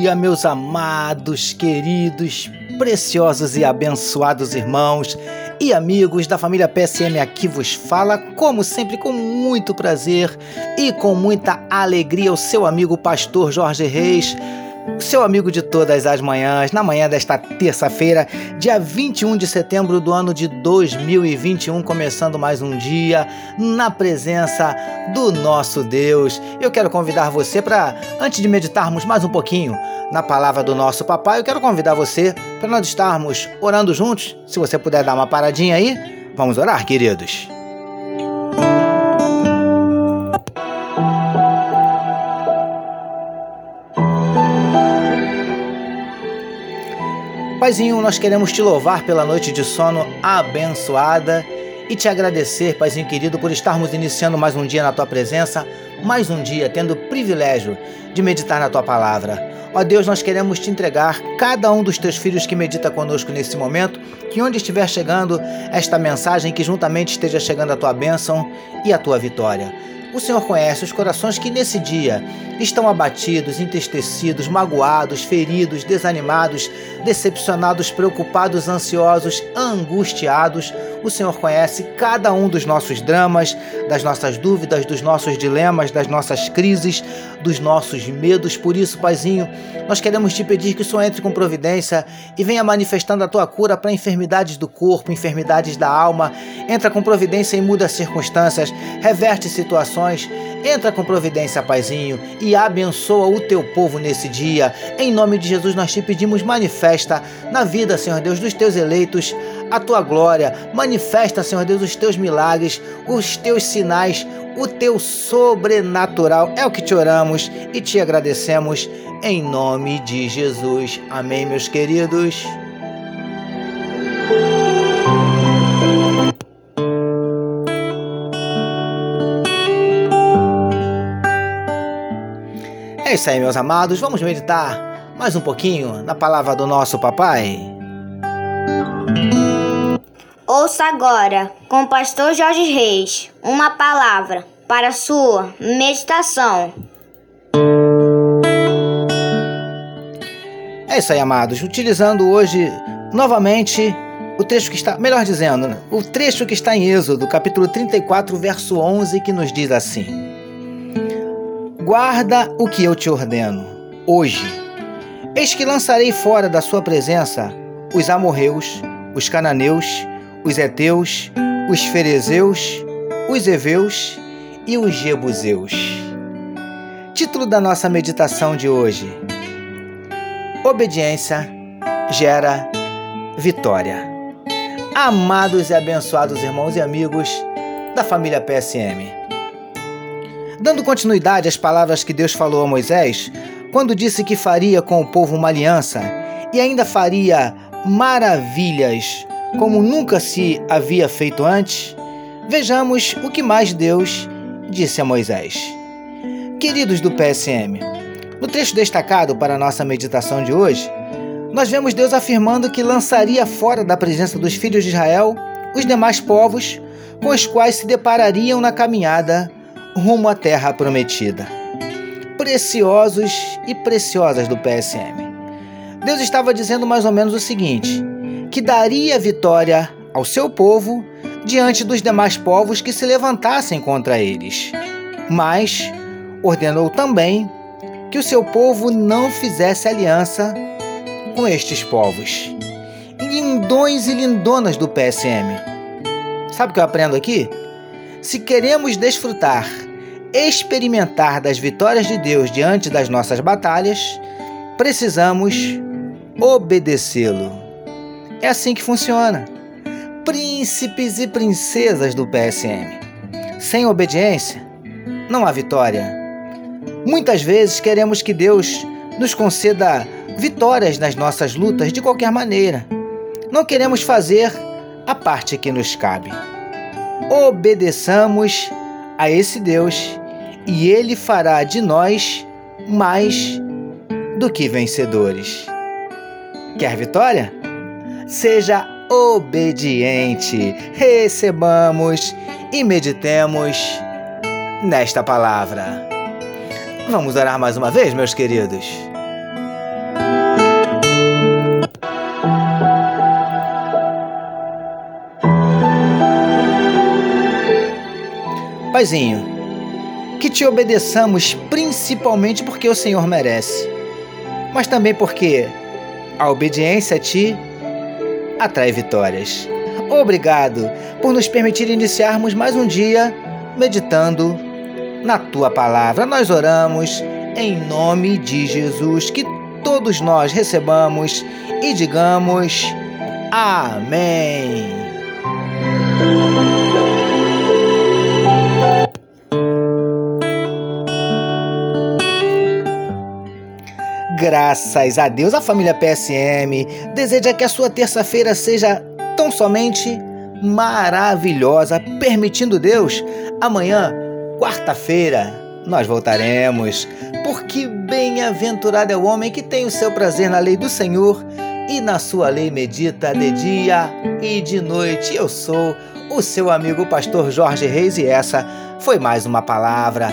dia, meus amados, queridos, preciosos e abençoados irmãos e amigos da família PSM aqui vos fala, como sempre, com muito prazer e com muita alegria, o seu amigo pastor Jorge Reis seu amigo de todas as manhãs, na manhã desta terça-feira, dia 21 de setembro do ano de 2021, começando mais um dia na presença do nosso Deus. Eu quero convidar você para, antes de meditarmos mais um pouquinho na palavra do nosso papai, eu quero convidar você para nós estarmos orando juntos. Se você puder dar uma paradinha aí, vamos orar, queridos. Paizinho, nós queremos te louvar pela noite de sono abençoada e te agradecer, Paizinho querido, por estarmos iniciando mais um dia na tua presença, mais um dia tendo o privilégio de meditar na tua palavra. Ó Deus, nós queremos te entregar cada um dos teus filhos que medita conosco nesse momento, que onde estiver chegando esta mensagem, que juntamente esteja chegando a tua bênção e a tua vitória. O Senhor conhece os corações que nesse dia estão abatidos, entristecidos, magoados, feridos, desanimados, decepcionados, preocupados, ansiosos, angustiados. O Senhor conhece cada um dos nossos dramas, das nossas dúvidas, dos nossos dilemas, das nossas crises, dos nossos medos. Por isso, Paizinho, nós queremos te pedir que o Senhor entre com providência e venha manifestando a tua cura para enfermidades do corpo, enfermidades da alma. Entra com providência e muda as circunstâncias, reverte situações Entra com providência, Paizinho, e abençoa o teu povo nesse dia. Em nome de Jesus, nós te pedimos, manifesta na vida, Senhor Deus, dos teus eleitos a tua glória. Manifesta, Senhor Deus, os teus milagres, os teus sinais, o teu sobrenatural. É o que te oramos e te agradecemos em nome de Jesus. Amém, meus queridos. É isso aí, meus amados. Vamos meditar mais um pouquinho na palavra do nosso papai. Ouça agora, com o pastor Jorge Reis, uma palavra para sua meditação. É isso aí, amados. Utilizando hoje novamente o trecho que está, melhor dizendo, o trecho que está em Êxodo, capítulo 34, verso 11, que nos diz assim: Guarda o que eu te ordeno, hoje. Eis que lançarei fora da sua presença os amorreus, os cananeus, os heteus, os ferezeus, os heveus e os jebuseus. Título da nossa meditação de hoje: Obediência gera vitória. Amados e abençoados irmãos e amigos da família PSM. Dando continuidade às palavras que Deus falou a Moisés, quando disse que faria com o povo uma aliança e ainda faria maravilhas como nunca se havia feito antes, vejamos o que mais Deus disse a Moisés. Queridos do PSM, no trecho destacado para a nossa meditação de hoje, nós vemos Deus afirmando que lançaria fora da presença dos filhos de Israel os demais povos com os quais se deparariam na caminhada rumo à terra prometida. Preciosos e preciosas do PSM. Deus estava dizendo mais ou menos o seguinte: que daria vitória ao seu povo diante dos demais povos que se levantassem contra eles. Mas ordenou também que o seu povo não fizesse aliança com estes povos. Lindões e lindonas do PSM. Sabe o que eu aprendo aqui? Se queremos desfrutar, experimentar das vitórias de Deus diante das nossas batalhas, precisamos obedecê-lo. É assim que funciona. Príncipes e princesas do PSM. Sem obediência, não há vitória. Muitas vezes queremos que Deus nos conceda vitórias nas nossas lutas de qualquer maneira. Não queremos fazer a parte que nos cabe obedeçamos a esse Deus e ele fará de nós mais do que vencedores. Quer vitória? Seja obediente. Recebamos e meditemos nesta palavra. Vamos orar mais uma vez, meus queridos. Paizinho, que te obedeçamos principalmente porque o Senhor merece, mas também porque a obediência a ti atrai vitórias. Obrigado por nos permitir iniciarmos mais um dia meditando na tua palavra. Nós oramos em nome de Jesus, que todos nós recebamos e digamos Amém. Graças a Deus, a família PSM deseja que a sua terça-feira seja tão somente maravilhosa, permitindo Deus, amanhã, quarta-feira, nós voltaremos, porque bem-aventurado é o homem que tem o seu prazer na lei do Senhor e na sua lei medita de dia e de noite. Eu sou o seu amigo pastor Jorge Reis e essa foi mais uma palavra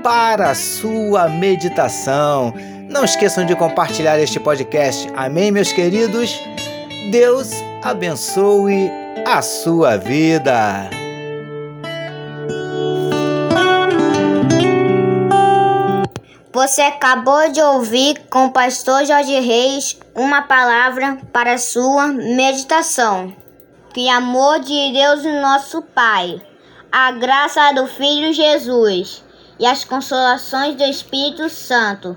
para a sua meditação. Não esqueçam de compartilhar este podcast. Amém, meus queridos? Deus abençoe a sua vida. Você acabou de ouvir com o pastor Jorge Reis uma palavra para sua meditação. Que amor de Deus nosso Pai, a graça do Filho Jesus e as consolações do Espírito Santo